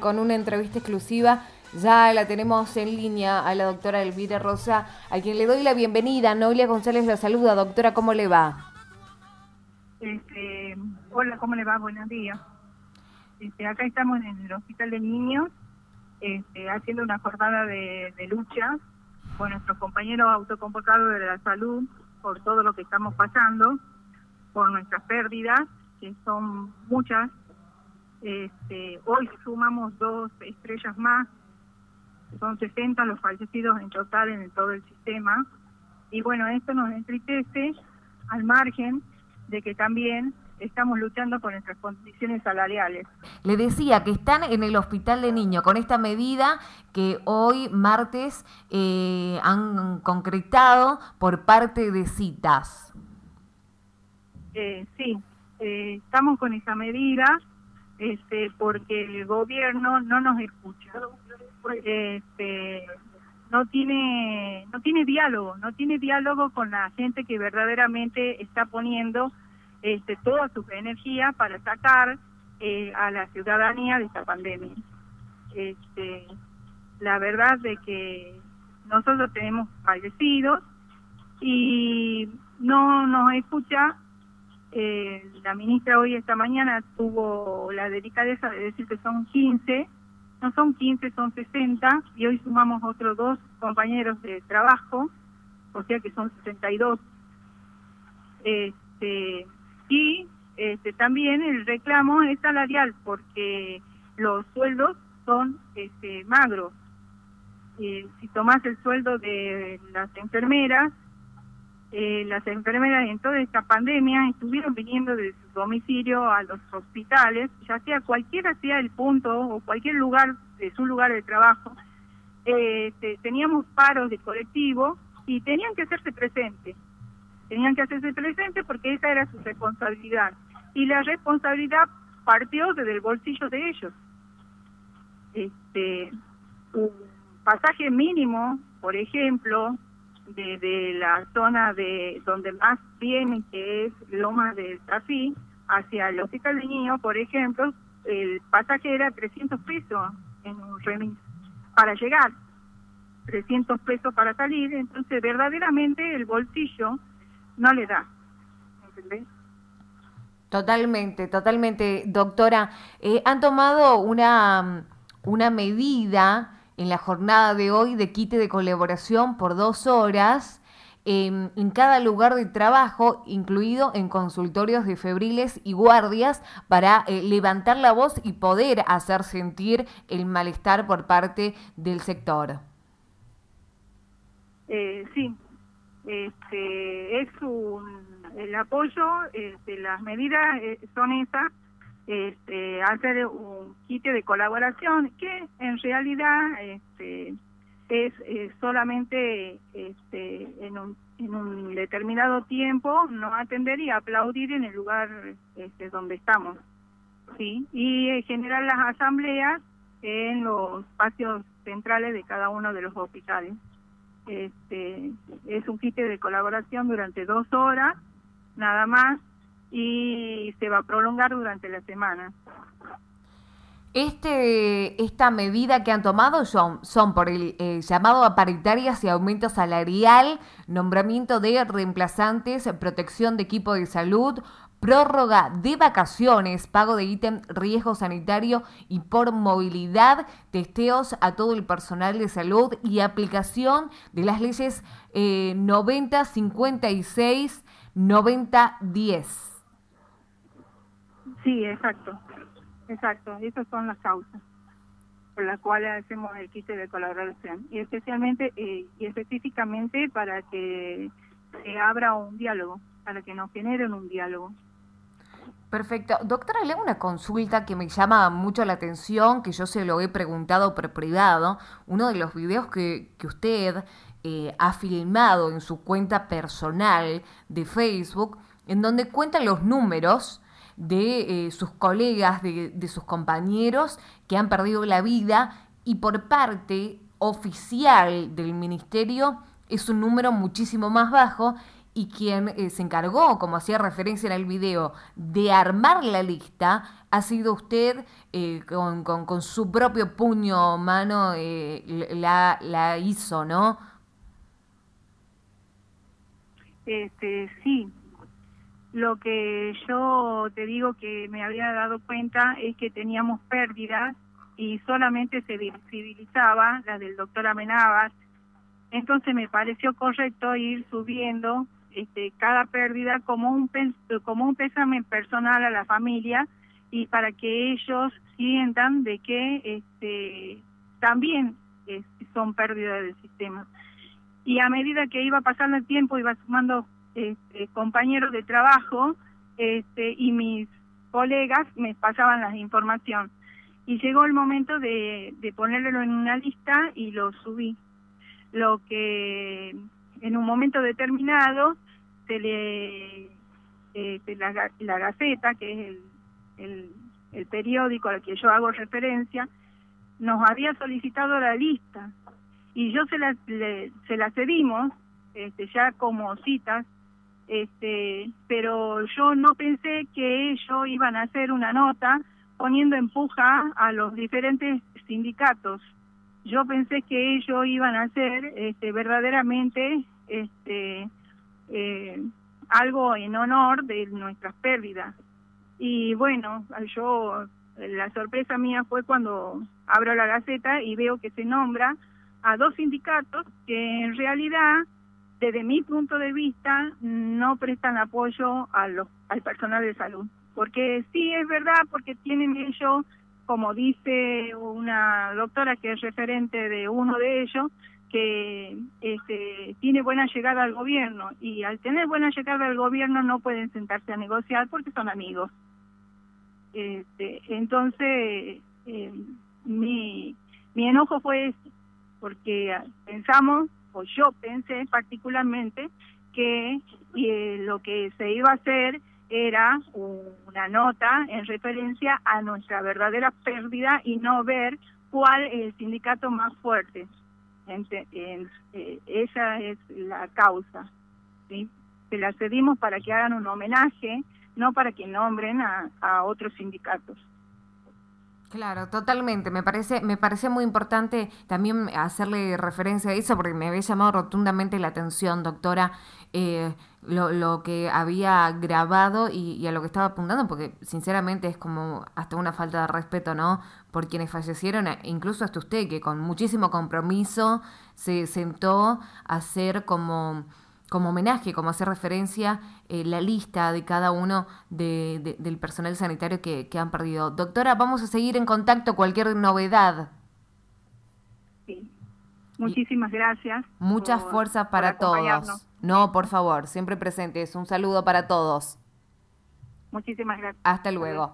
con una entrevista exclusiva. Ya la tenemos en línea a la doctora Elvira Rosa, a quien le doy la bienvenida. Noelia González la saluda. Doctora, ¿cómo le va? Este, hola, ¿cómo le va? Buenos días. Este, acá estamos en el Hospital de Niños este, haciendo una jornada de, lucha con nuestros compañeros autoconvocados de la salud por todo lo que estamos pasando, por nuestras pérdidas, que son muchas este, hoy sumamos dos estrellas más, son 60 los fallecidos en total en todo el sistema. Y bueno, esto nos entristece al margen de que también estamos luchando por nuestras condiciones salariales. Le decía que están en el hospital de niños con esta medida que hoy martes eh, han concretado por parte de citas. Eh, sí, eh, estamos con esa medida este, porque el gobierno no nos escucha, este, no tiene, no tiene diálogo, no tiene diálogo con la gente que verdaderamente está poniendo este, toda su energía para sacar eh, a la ciudadanía de esta pandemia. Este, la verdad de que nosotros tenemos fallecidos y no nos escucha eh, la ministra hoy esta mañana tuvo la delicadeza de decir que son 15, no son 15, son 60, y hoy sumamos otros dos compañeros de trabajo, o sea que son 62. Este, y este, también el reclamo es salarial, porque los sueldos son este, magros. Eh, si tomas el sueldo de las enfermeras, eh, las enfermeras en toda esta pandemia estuvieron viniendo de su domicilio a los hospitales, ya sea cualquiera sea el punto o cualquier lugar de su lugar de trabajo, eh, teníamos paros de colectivo y tenían que hacerse presentes. Tenían que hacerse presentes porque esa era su responsabilidad. Y la responsabilidad partió desde el bolsillo de ellos. Este, un pasaje mínimo, por ejemplo, de, la zona de donde más viene, que es Loma del Tafí, hacia el Hospital de Niños, por ejemplo, el pasaje era 300 pesos en un remis para llegar, 300 pesos para salir, entonces verdaderamente el bolsillo no le da. ¿Entendés? Totalmente, totalmente, doctora. Eh, han tomado una, una medida en la jornada de hoy de quite de colaboración por dos horas em, en cada lugar de trabajo, incluido en consultorios de febriles y guardias, para eh, levantar la voz y poder hacer sentir el malestar por parte del sector. Eh, sí, este, es un, el apoyo, este, las medidas eh, son esas este, hacer un kit de colaboración que en realidad este, es solamente este, en, un, en un determinado tiempo no atender y aplaudir en el lugar este, donde estamos. ¿sí? Y eh, generar las asambleas en los espacios centrales de cada uno de los hospitales. Este, es un kit de colaboración durante dos horas, nada más, y se va a prolongar durante la semana. Este, esta medida que han tomado son, son por el eh, llamado a paritarias y aumento salarial, nombramiento de reemplazantes, protección de equipo de salud, prórroga de vacaciones, pago de ítem riesgo sanitario y por movilidad, testeos a todo el personal de salud y aplicación de las leyes eh, 90, 56, 90, 10. Sí, exacto, exacto. Esas son las causas por las cuales hacemos el kit de colaboración y especialmente eh, y específicamente para que se abra un diálogo, para que nos generen un diálogo. Perfecto. Doctora, le hago una consulta que me llama mucho la atención, que yo se lo he preguntado por privado. Uno de los videos que, que usted eh, ha filmado en su cuenta personal de Facebook, en donde cuenta los números de eh, sus colegas, de, de sus compañeros que han perdido la vida y por parte oficial del ministerio es un número muchísimo más bajo y quien eh, se encargó, como hacía referencia en el video, de armar la lista, ha sido usted eh, con, con, su propio puño mano eh, la, la hizo, ¿no? Este, sí. Lo que yo te digo que me había dado cuenta es que teníamos pérdidas y solamente se visibilizaba la del doctor Amenábar. Entonces me pareció correcto ir subiendo este, cada pérdida como un como un pésame personal a la familia y para que ellos sientan de que este, también son pérdidas del sistema. Y a medida que iba pasando el tiempo iba sumando este, compañeros de trabajo este, y mis colegas me pasaban la información y llegó el momento de, de ponerlo en una lista y lo subí. Lo que en un momento determinado se le eh, la, la, Gaceta, que es el, el, el, periódico al que yo hago referencia, nos había solicitado la lista y yo se la, se la cedimos este, ya como citas, este, pero yo no pensé que ellos iban a hacer una nota poniendo empuja a los diferentes sindicatos. Yo pensé que ellos iban a hacer este, verdaderamente este, eh, algo en honor de nuestras pérdidas. Y bueno, yo, la sorpresa mía fue cuando abro la gaceta y veo que se nombra a dos sindicatos que en realidad, desde mi punto de vista, no prestan apoyo a los, al personal de salud porque sí es verdad, porque tienen ellos, como dice una doctora que es referente de uno de ellos, que este, tiene buena llegada al gobierno y al tener buena llegada al gobierno no pueden sentarse a negociar porque son amigos. Este, entonces, eh, mi, mi enojo fue ese, porque pensamos, yo pensé particularmente, que eh, lo que se iba a hacer era una nota en referencia a nuestra verdadera pérdida y no ver cuál es el sindicato más fuerte. Eh, esa es la causa. Se la cedimos para que hagan un homenaje, no para que nombren a otros sindicatos. Claro, totalmente. Me parece, me parece muy importante también hacerle referencia a eso porque me había llamado rotundamente la atención, doctora, eh, lo, lo, que había grabado y, a lo que estaba apuntando, porque sinceramente es como hasta una falta de respeto, ¿no? Por quienes fallecieron, e incluso hasta usted, que con muchísimo compromiso se sentó a hacer como como homenaje, como hacer referencia, eh, la lista de cada uno de, del personal sanitario que, han perdido. Doctora, vamos a seguir en contacto, cualquier novedad. Sí. Muchísimas gracias. Muchas fuerzas para todos. No, por favor, siempre presentes. Un saludo para todos. Muchísimas gracias. Hasta luego.